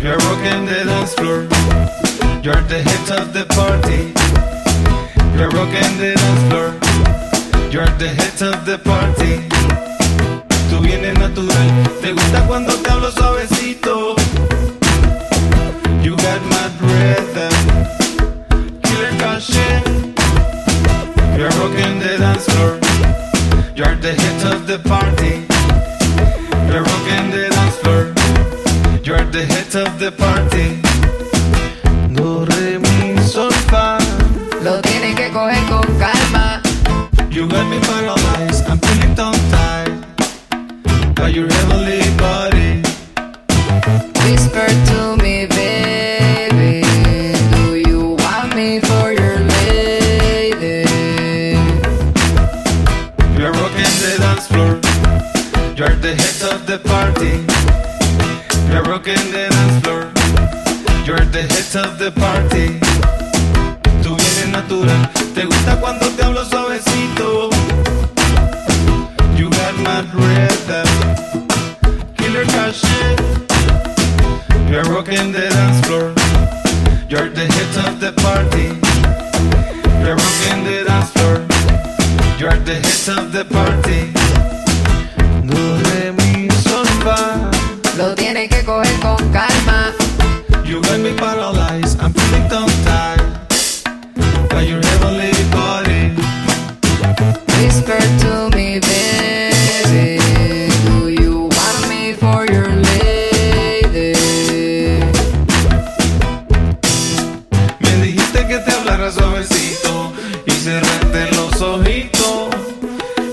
You're rocking the dance floor. You're the hit of the party. You're rocking the dance floor. You're the hit of the party. Tú vienes natural. Te gusta cuando te hablo suavecito. You got mad rhythm. Killer caution. You're rocking the dance floor. You're the hit of the party. Hit of the party. Do, re, mi, sol, fa. Lo tienes que coger con calma. You got me paralyzed. I'm feeling tongue tied by your heavenly body. Whisper to me, baby. Do you want me for your lady? You're rocking the dance floor. You're the hit of the party. You're rocking the dance floor. You're the hit of the party. Tú vienes natural. Te gusta cuando te hablo suavecito. You got mad rhythm. Killer caution. You're rocking the dance floor. You're the hit of the party. You're rocking the dance floor. You're the hit of the party.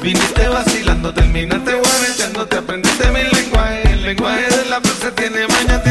Viniste vacilando, terminaste guareteando, te aprendiste mi lenguaje. El lenguaje de la frase tiene maña,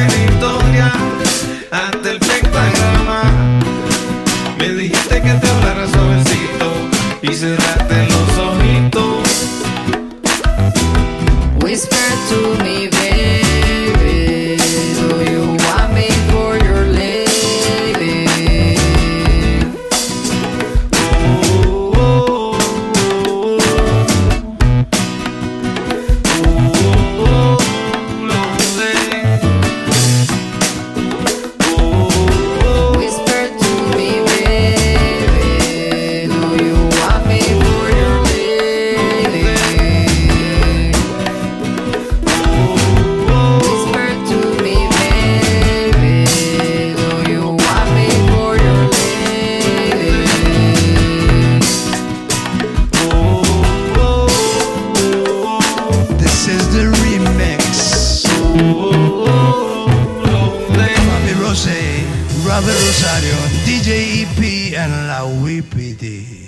Rosario, DJ EP and La Wipiti.